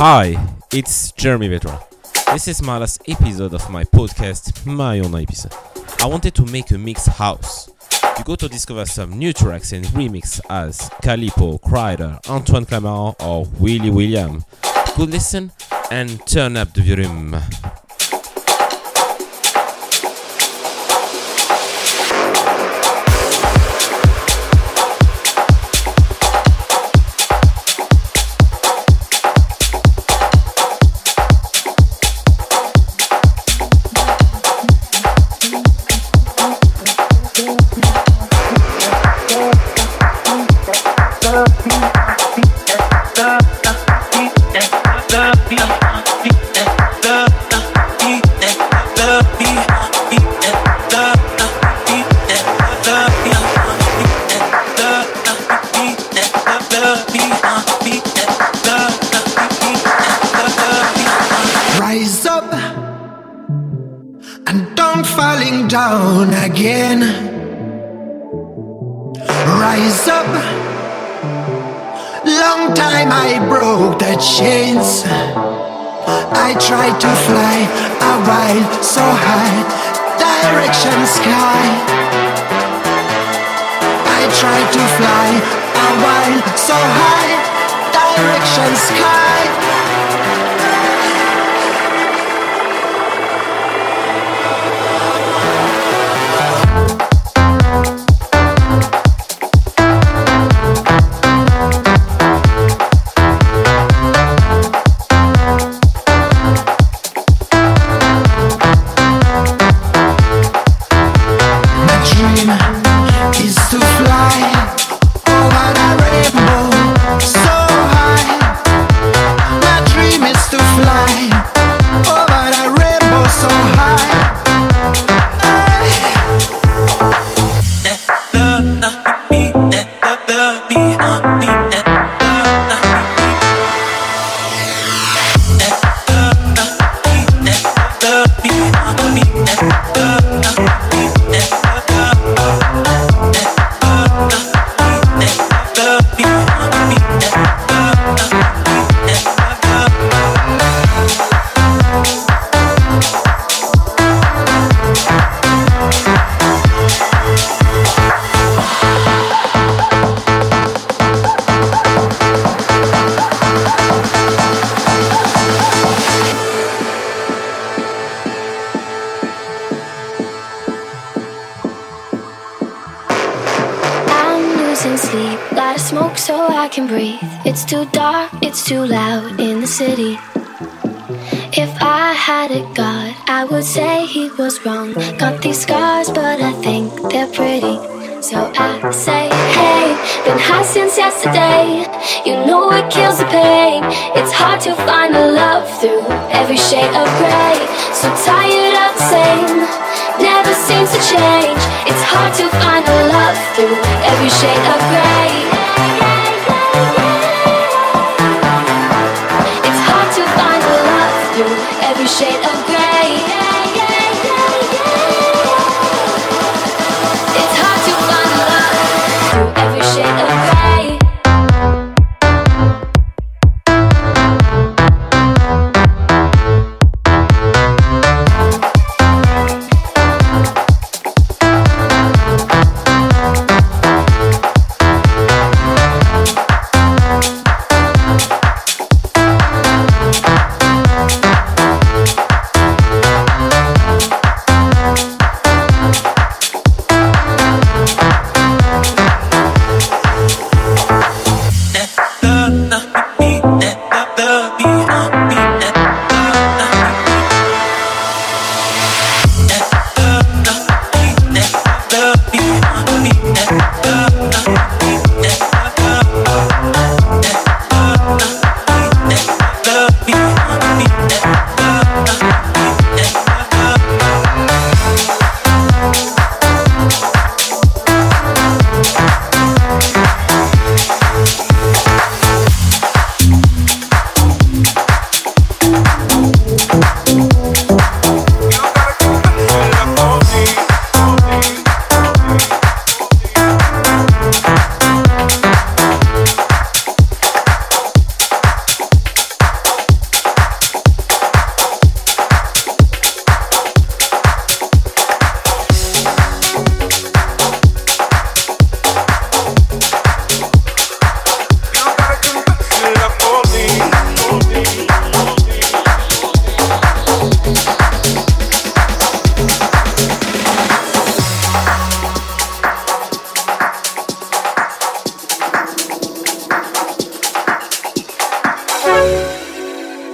Hi, it's Jeremy Vedra. This is my last episode of my podcast, My Own Ibiza. I wanted to make a mix house. You go to discover some new tracks and remix as Calippo, Kryder, Antoine Clamaran, or Willy William. Good listen and turn up the volume. sky. through every shade of grey. So tired of the same, never seems to change. It's hard to find a love through every shade of grey.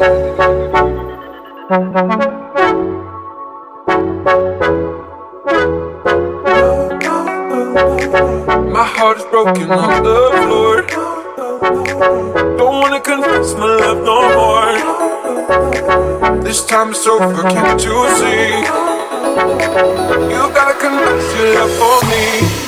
My heart is broken on the floor. Don't wanna confess my love no more. This time it's over, can't you see? You gotta confess your love for me.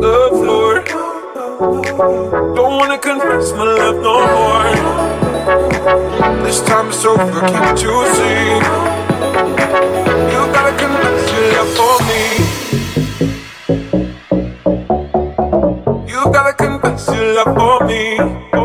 the floor. Don't wanna confess my love no more. This time it's over, can't you see? You gotta confess your love for me. You gotta confess your love for me.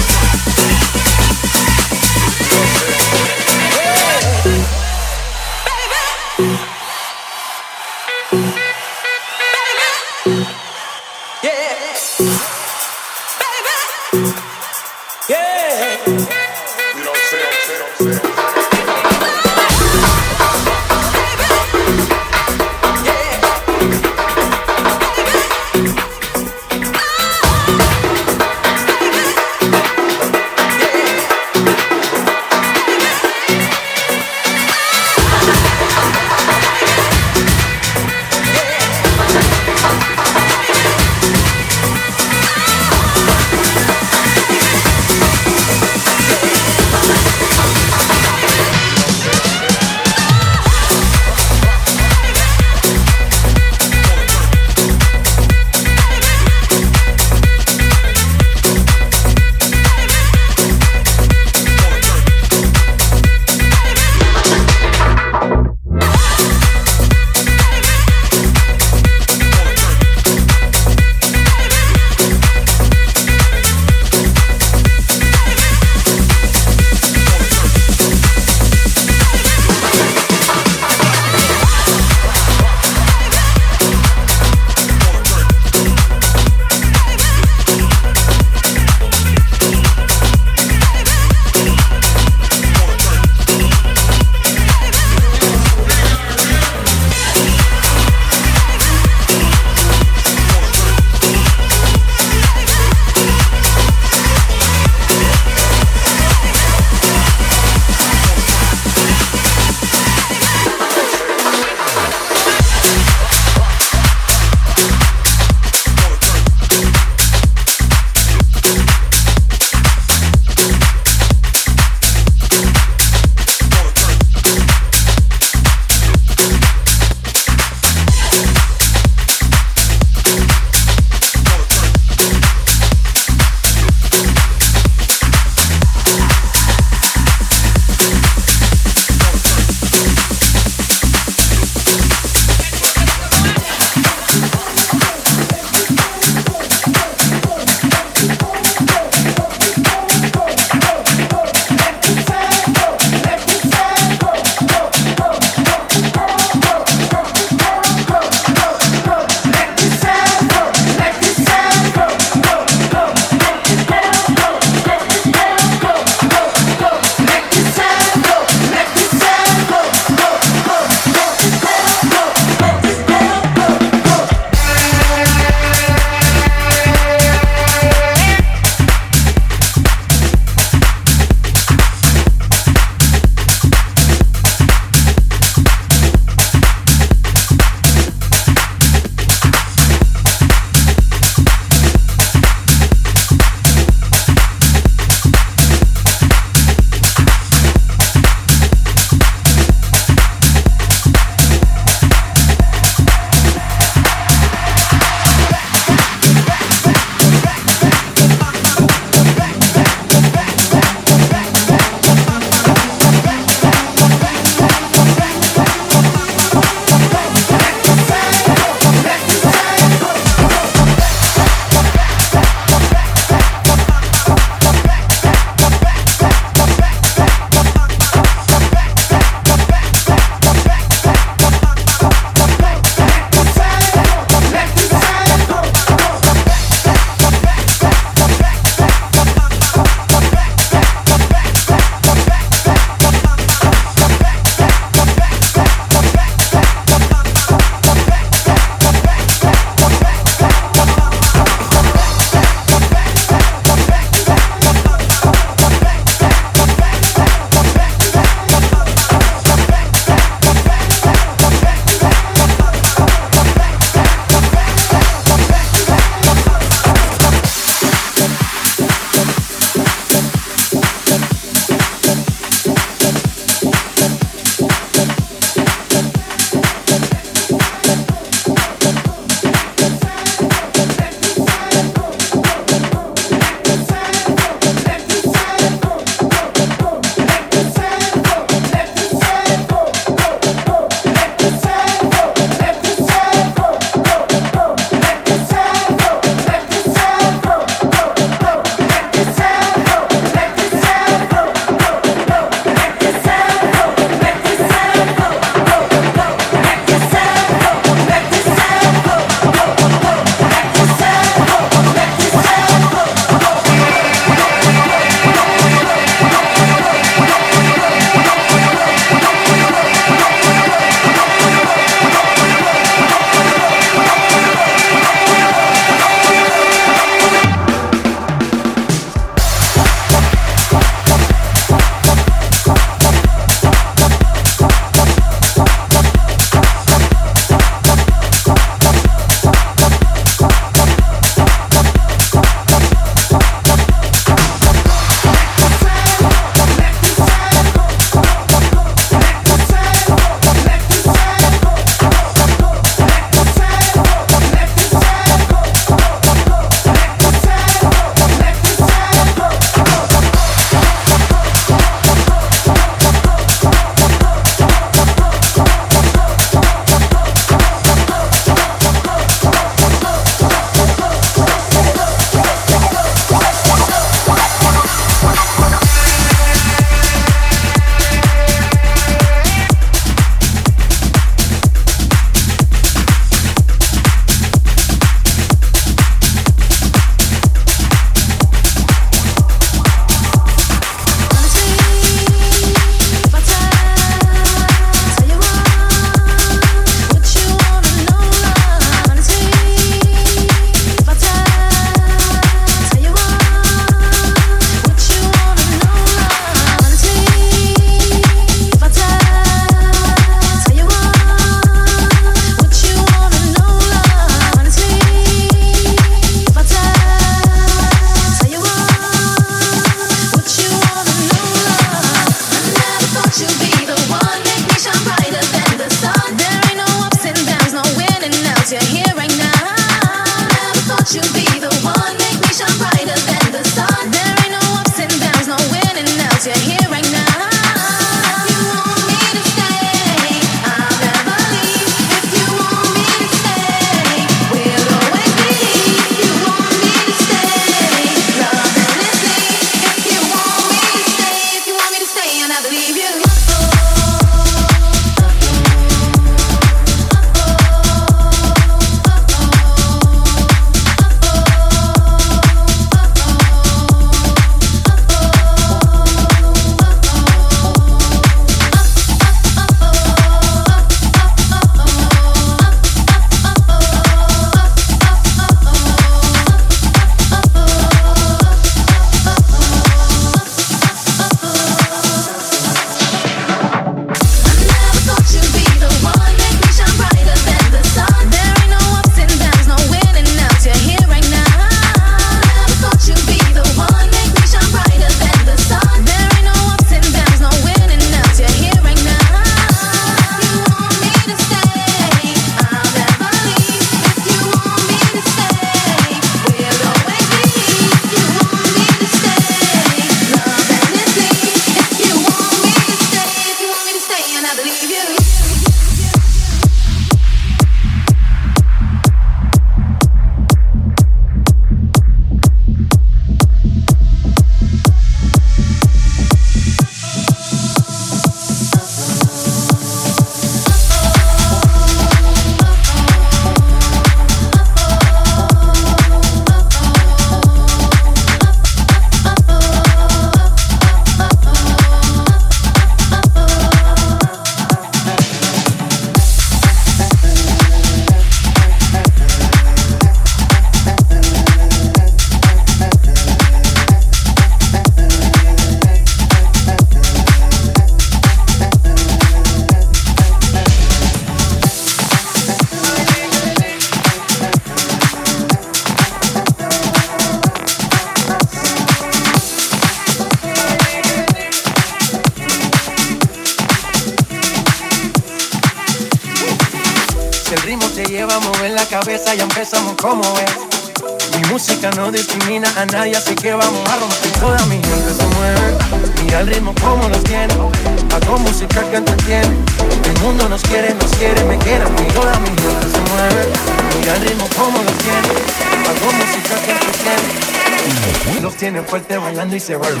fuerte bailando y se vuelve.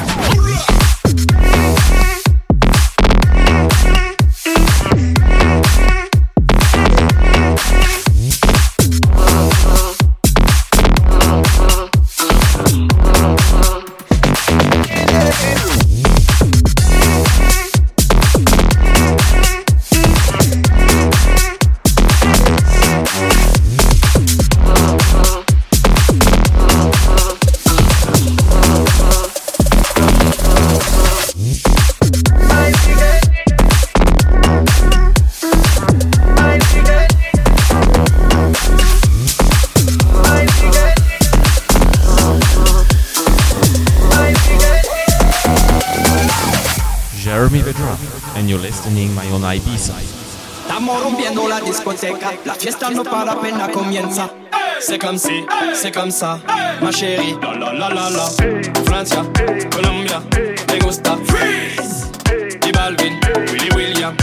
Estamos rompiendo la discoteca, la fiesta no para apenas comienza. C'est comme si, c'est comme ça, ma chérie. La la la la la. Francia, Colombia, me gusta. Freeze. Balvin, Willy William,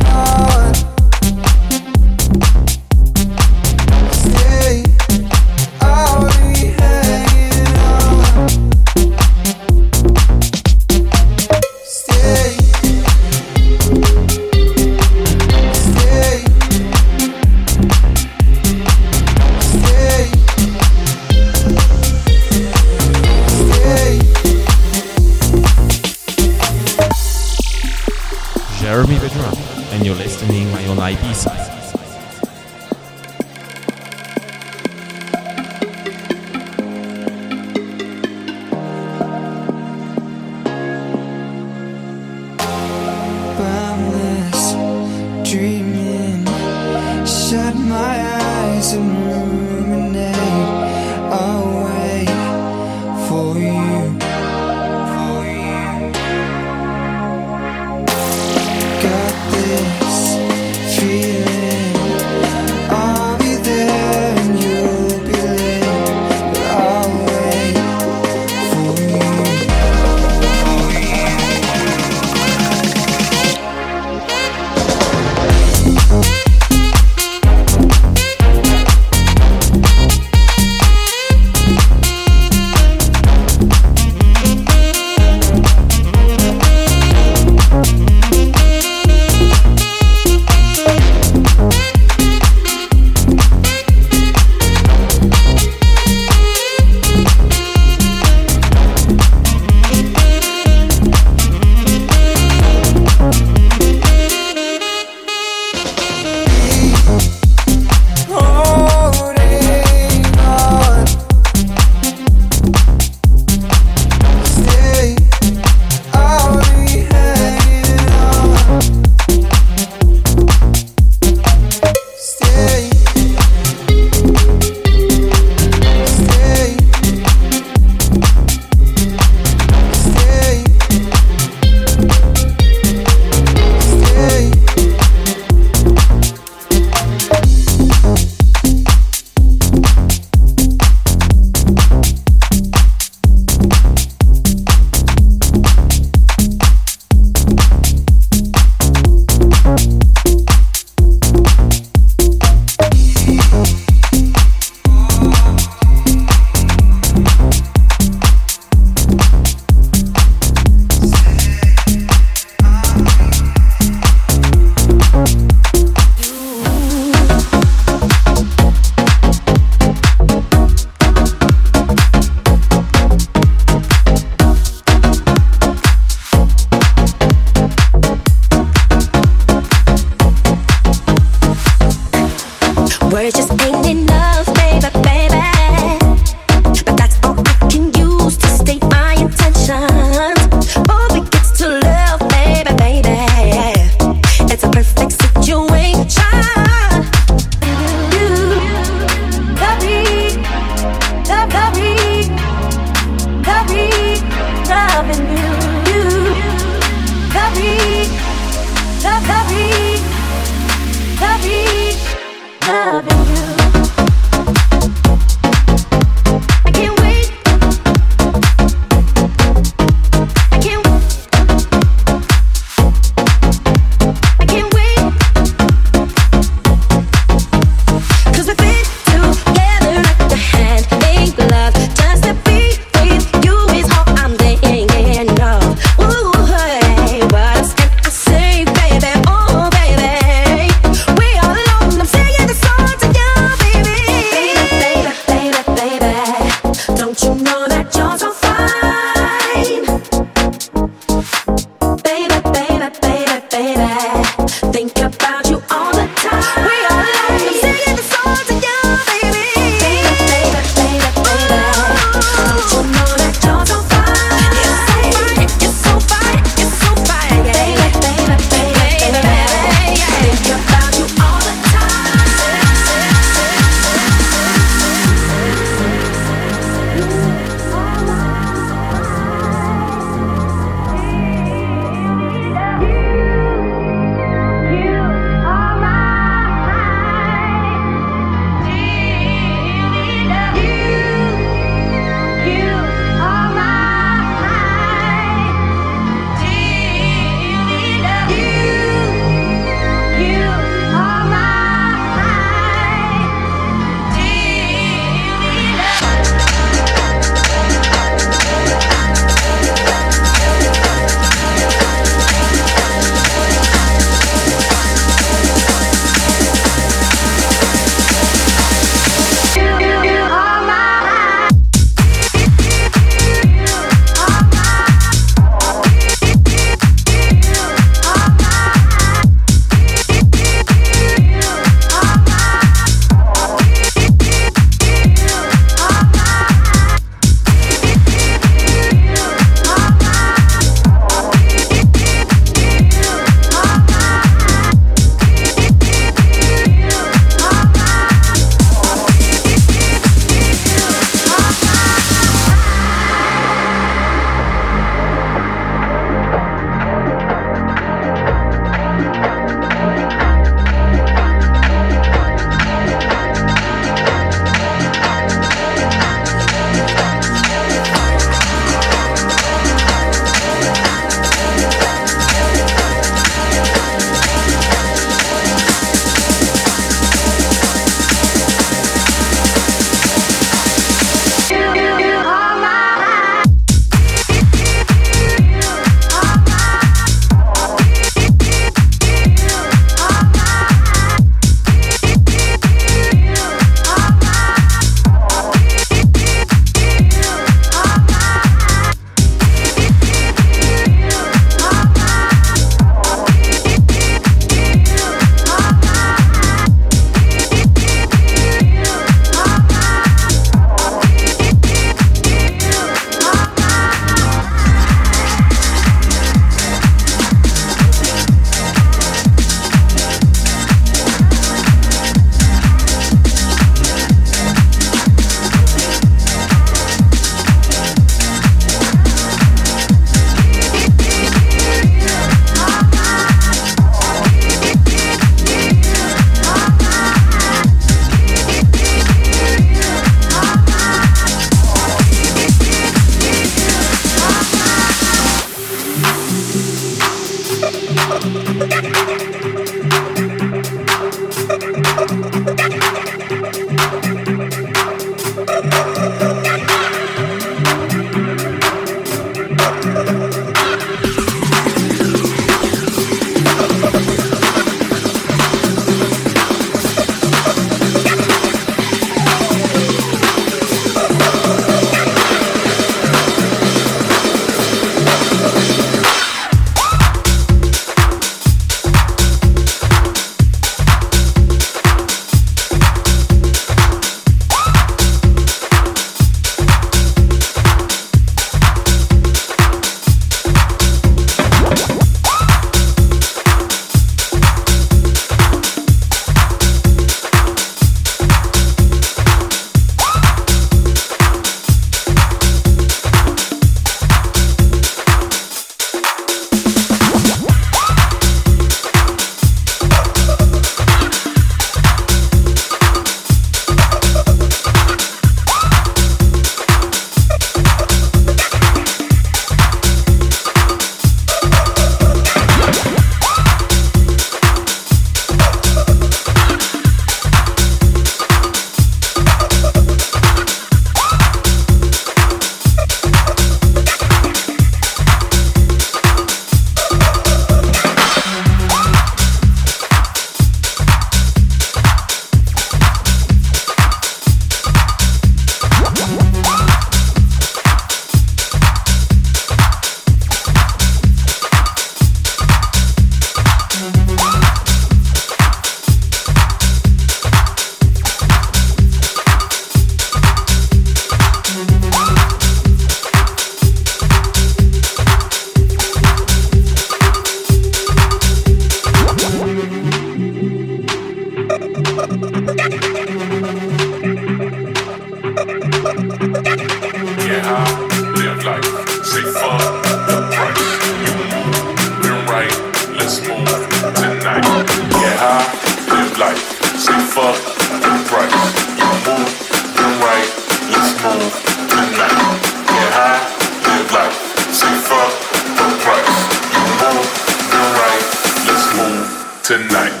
tonight.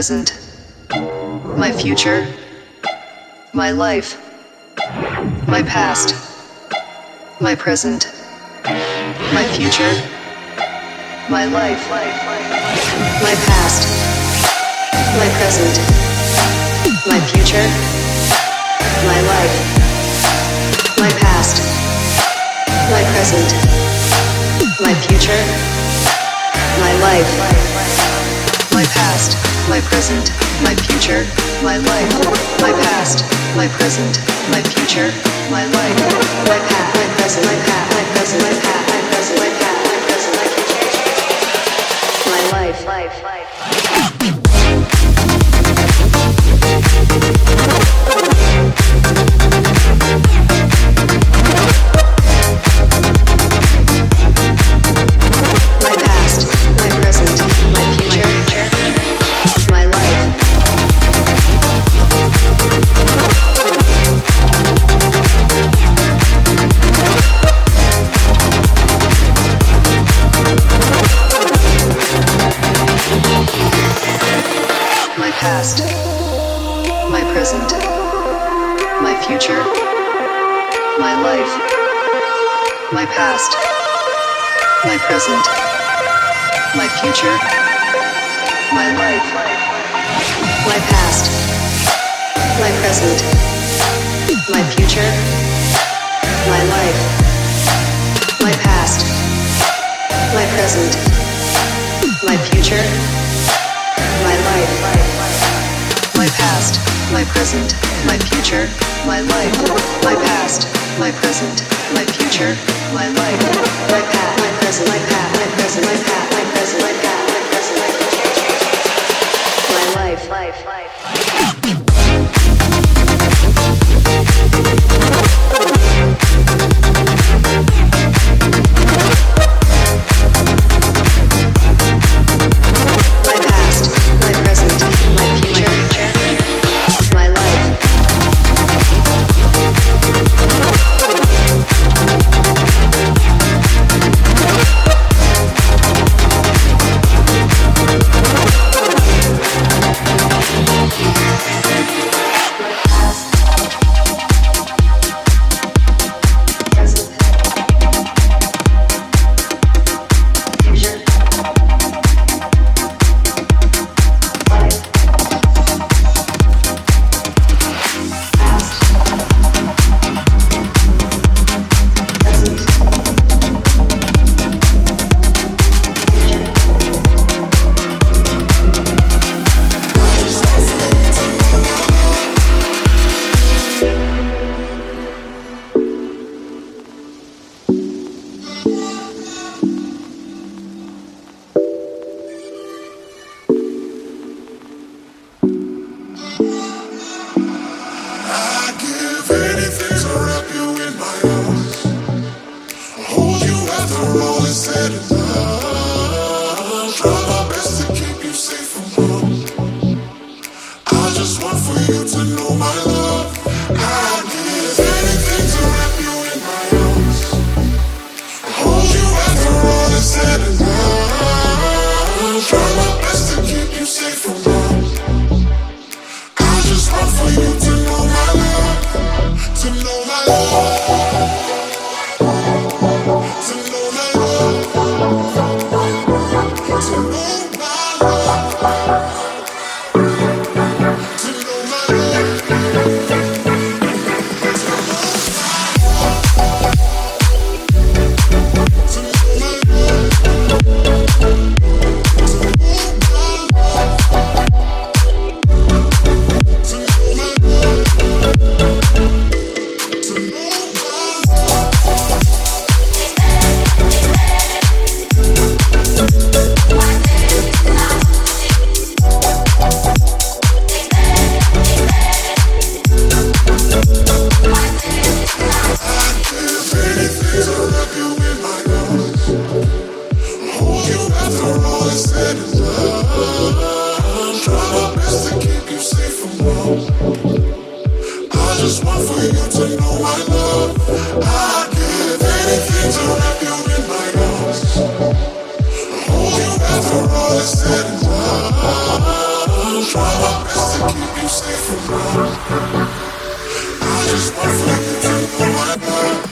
present, my future, my life, my past, my present. my present, my future, my life, my path, my present, my past. said is love. My best to keep you safe from wrong. I just want for you to know I love. I give anything to wrap you in my arms. Hold you after all is said and done. Try my best to keep you safe from wrong. I just want for you to know I love.